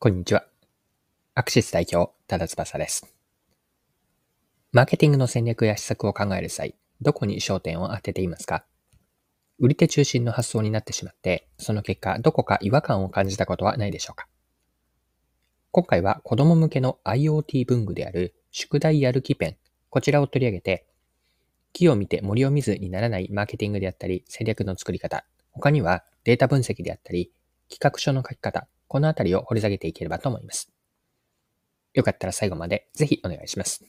こんにちは。アクシス代表、多田翼です。マーケティングの戦略や施策を考える際、どこに焦点を当てていますか？売り手中心の発想になってしまって、その結果、どこか違和感を感じたことはないでしょうか？今回は子供向けの IoT 文具である宿題やる気ペン、こちらを取り上げて、木を見て森を見ずにならないマーケティングであったり、戦略の作り方、他にはデータ分析であったり、企画書の書き方、このあたりを掘り下げていければと思います。よかったら最後までぜひお願いします。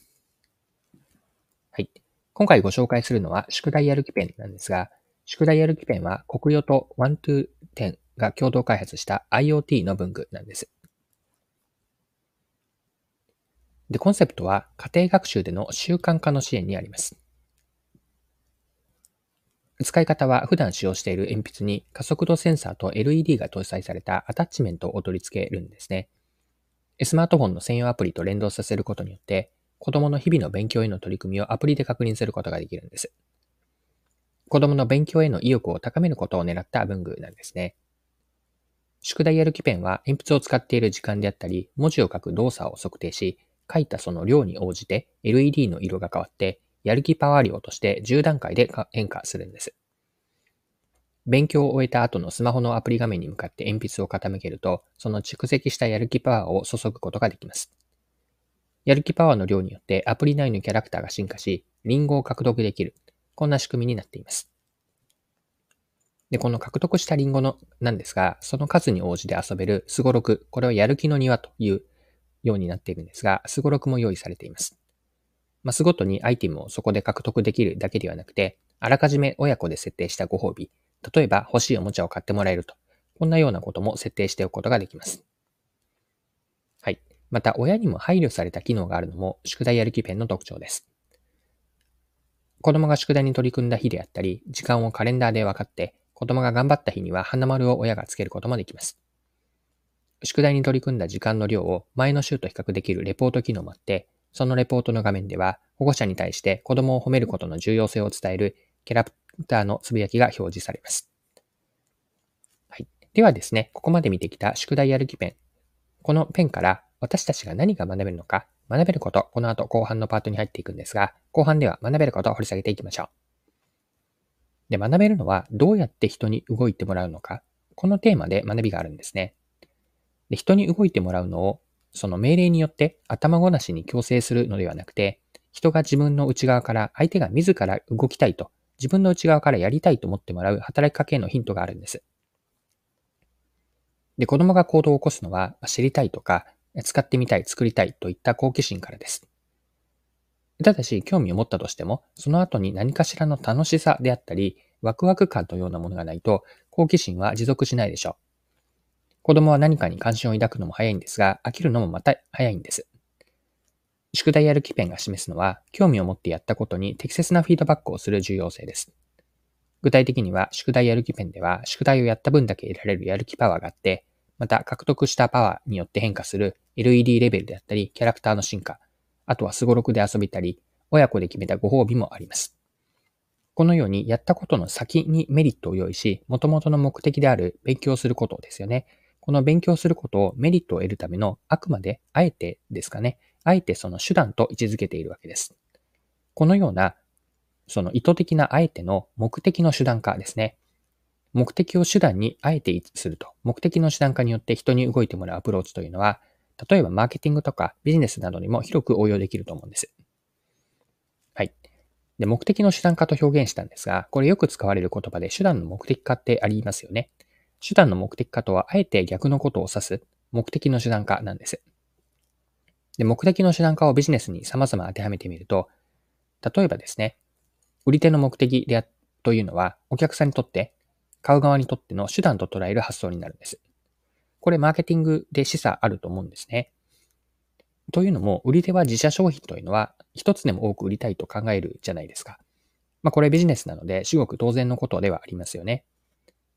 はい。今回ご紹介するのは宿題やる気ペンなんですが、宿題やる気ペンは国用とワントゥー10が共同開発した IoT の文具なんです。で、コンセプトは家庭学習での習慣化の支援にあります。使い方は普段使用している鉛筆に加速度センサーと LED が搭載されたアタッチメントを取り付けるんですね。スマートフォンの専用アプリと連動させることによって、子供の日々の勉強への取り組みをアプリで確認することができるんです。子供の勉強への意欲を高めることを狙った文具なんですね。宿題やる気ペンは鉛筆を使っている時間であったり、文字を書く動作を測定し、書いたその量に応じて LED の色が変わってやる気パワー量として10段階で変化するんです。勉強を終えた後のスマホのアプリ画面に向かって鉛筆を傾けると、その蓄積したやる気パワーを注ぐことができます。やる気パワーの量によってアプリ内のキャラクターが進化し、リンゴを獲得できる。こんな仕組みになっています。で、この獲得したリンゴの、なんですが、その数に応じて遊べるスゴロク、これはやる気の庭というようになっているんですが、スゴロクも用意されています。マスごとにアイテムをそこで獲得できるだけではなくて、あらかじめ親子で設定したご褒美、例えば欲しいおもちゃを買ってもらえると、こんなようなことも設定しておくことができます。はい。また、親にも配慮された機能があるのも、宿題やる気ペンの特徴です。子供が宿題に取り組んだ日であったり、時間をカレンダーで分かって、子供が頑張った日には花丸を親がつけることもできます。宿題に取り組んだ時間の量を前の週と比較できるレポート機能もあって、そのレポートの画面では、保護者に対して子供を褒めることの重要性を伝えるキャラクターのつぶやきが表示されます。はい。ではですね、ここまで見てきた宿題やる気ペン。このペンから私たちが何が学べるのか、学べること、この後後半のパートに入っていくんですが、後半では学べることを掘り下げていきましょう。で、学べるのはどうやって人に動いてもらうのか、このテーマで学びがあるんですね。で人に動いてもらうのをその命令によって頭ごなしに強制するのではなくて、人が自分の内側から相手が自ら動きたいと、自分の内側からやりたいと思ってもらう働きかけのヒントがあるんです。で、子供が行動を起こすのは、知りたいとか、使ってみたい、作りたいといった好奇心からです。ただし、興味を持ったとしても、その後に何かしらの楽しさであったり、ワクワク感のようなものがないと、好奇心は持続しないでしょう。子供は何かに関心を抱くのも早いんですが、飽きるのもまた早いんです。宿題やる気ペンが示すのは、興味を持ってやったことに適切なフィードバックをする重要性です。具体的には、宿題やる気ペンでは、宿題をやった分だけ得られるやる気パワーがあって、また獲得したパワーによって変化する LED レベルであったり、キャラクターの進化、あとはスゴロクで遊びたり、親子で決めたご褒美もあります。このようにやったことの先にメリットを用意し、元々の目的である勉強することですよね。この勉強することをメリットを得るためのあくまであえてですかね、あえてその手段と位置づけているわけです。このような、その意図的なあえての目的の手段化ですね。目的を手段にあえてすると、目的の手段化によって人に動いてもらうアプローチというのは、例えばマーケティングとかビジネスなどにも広く応用できると思うんです。はい。で、目的の手段化と表現したんですが、これよく使われる言葉で手段の目的化ってありますよね。手段の目的化とは、あえて逆のことを指す目的の手段化なんです。で、目的の手段化をビジネスに様々当てはめてみると、例えばですね、売り手の目的であというのは、お客さんにとって、買う側にとっての手段と捉える発想になるんです。これ、マーケティングで示唆あると思うんですね。というのも、売り手は自社商品というのは、一つでも多く売りたいと考えるじゃないですか。まあ、これビジネスなので、至極当然のことではありますよね。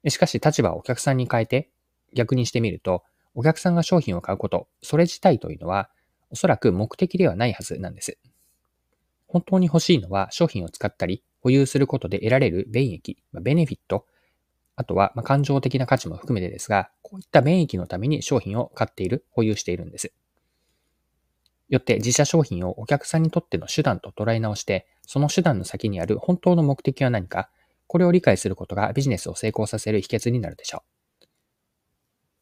しかし立場をお客さんに変えて逆にしてみると、お客さんが商品を買うこと、それ自体というのは、おそらく目的ではないはずなんです。本当に欲しいのは商品を使ったり、保有することで得られる便益、ベネフィット、あとは、ま感情的な価値も含めてですが、こういった免疫のために商品を買っている、保有しているんです。よって自社商品をお客さんにとっての手段と捉え直して、その手段の先にある本当の目的は何か、これを理解することがビジネスを成功させる秘訣になるでしょう。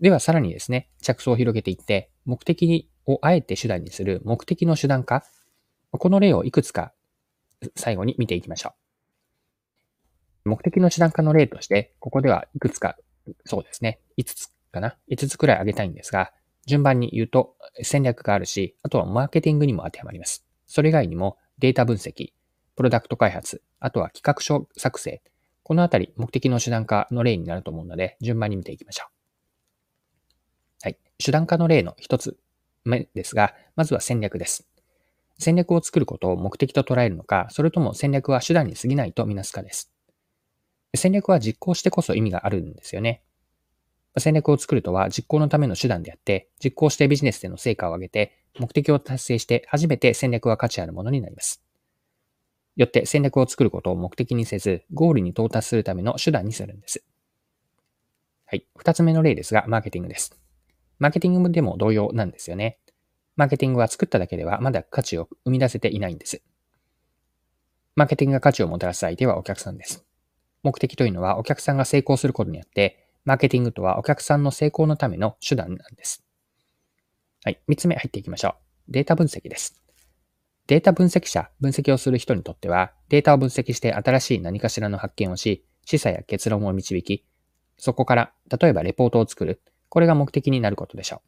ではさらにですね、着想を広げていって、目的をあえて手段にする目的の手段化。この例をいくつか最後に見ていきましょう。目的の手段化の例として、ここではいくつか、そうですね、5つかな ?5 つくらい挙げたいんですが、順番に言うと戦略があるし、あとはマーケティングにも当てはまります。それ以外にもデータ分析、プロダクト開発、あとは企画書作成、このあたり目的の手段化の例になると思うので、順番に見ていきましょう。はい。手段化の例の一つ目ですが、まずは戦略です。戦略を作ることを目的と捉えるのか、それとも戦略は手段に過ぎないとみなすかです。戦略は実行してこそ意味があるんですよね。戦略を作るとは実行のための手段であって、実行してビジネスでの成果を上げて、目的を達成して初めて戦略は価値あるものになります。よって戦略を作ることを目的にせず、ゴールに到達するための手段にするんです。はい。二つ目の例ですが、マーケティングです。マーケティングでも同様なんですよね。マーケティングは作っただけではまだ価値を生み出せていないんです。マーケティングが価値をもたらす相手はお客さんです。目的というのはお客さんが成功することによって、マーケティングとはお客さんの成功のための手段なんです。はい。三つ目入っていきましょう。データ分析です。データ分析者、分析をする人にとっては、データを分析して新しい何かしらの発見をし、示唆や結論を導き、そこから、例えばレポートを作る。これが目的になることでしょ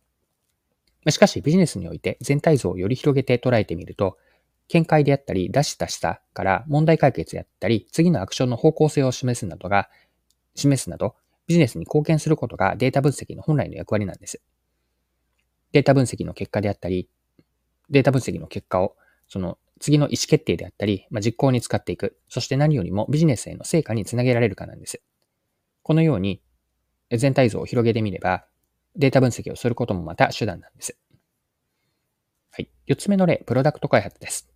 う。しかしビジネスにおいて全体像をより広げて捉えてみると、見解であったり、出したしたから問題解決やったり、次のアクションの方向性を示すなどが、示すなど、ビジネスに貢献することがデータ分析の本来の役割なんです。データ分析の結果であったり、データ分析の結果を、その次の意思決定であったり、まあ、実行に使っていく。そして何よりもビジネスへの成果につなげられるかなんです。このように全体像を広げてみれば、データ分析をすることもまた手段なんです。はい。四つ目の例、プロダクト開発です。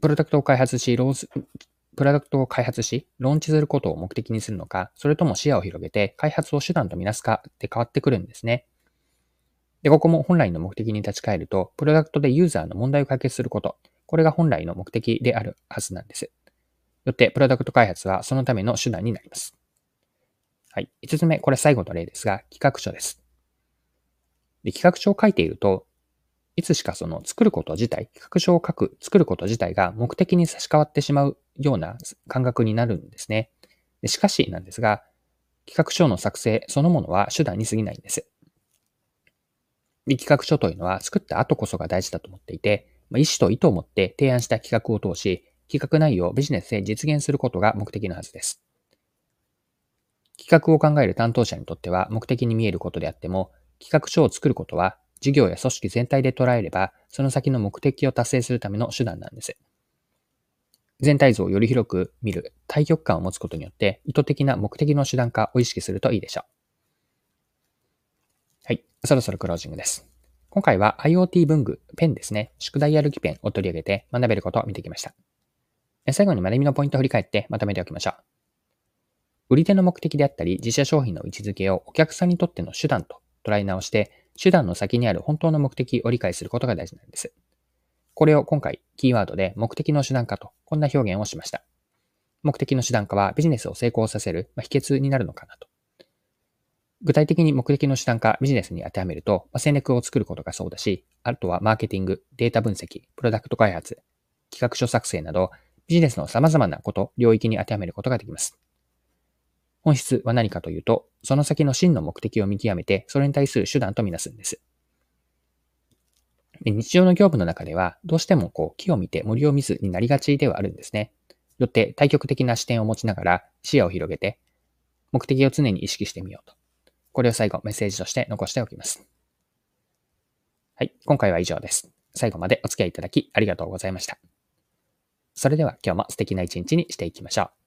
プロダクトを開発し、ローズ、プロダクトを開発し、ローンチすることを目的にするのか、それとも視野を広げて開発を手段とみなすかって変わってくるんですね。で、ここも本来の目的に立ち返ると、プロダクトでユーザーの問題を解決すること、これが本来の目的であるはずなんです。よって、プロダクト開発はそのための手段になります。はい。五つ目、これ最後の例ですが、企画書です。で企画書を書いていると、いつしかその作ること自体、企画書を書く、作ること自体が目的に差し替わってしまうような感覚になるんですね。でしかしなんですが、企画書の作成そのものは手段に過ぎないんです。で企画書というのは作った後こそが大事だと思っていて、ま意思と意図を持って提案した企画を通し、企画内容をビジネスで実現することが目的のはずです。企画を考える担当者にとっては目的に見えることであっても、企画書を作ることは事業や組織全体で捉えれば、その先の目的を達成するための手段なんです。全体像をより広く見る対極感を持つことによって、意図的な目的の手段化を意識するといいでしょう。はい。そろそろクロージングです。今回は IoT 文具、ペンですね。宿題やる気ペンを取り上げて学べることを見てきました。最後に学びのポイントを振り返ってまとめておきましょう。売り手の目的であったり、自社商品の位置づけをお客さんにとっての手段と捉え直して、手段の先にある本当の目的を理解することが大事なんです。これを今回、キーワードで目的の手段化と、こんな表現をしました。目的の手段化はビジネスを成功させる秘訣になるのかなと。具体的に目的の手段化、ビジネスに当てはめると、まあ戦略を作ることがそうだし、あとはマーケティング、データ分析、プロダクト開発、企画書作成など、ビジネスの様々なこと、領域に当てはめることができます。本質は何かというと、その先の真の目的を見極めて、それに対する手段とみなすんです。日常の業務の中では、どうしてもこう木を見て森を見ずになりがちではあるんですね。よって対極的な視点を持ちながら視野を広げて、目的を常に意識してみようと。これを最後メッセージとして残しておきます。はい、今回は以上です。最後までお付き合いいただきありがとうございました。それでは今日も素敵な一日にしていきましょう。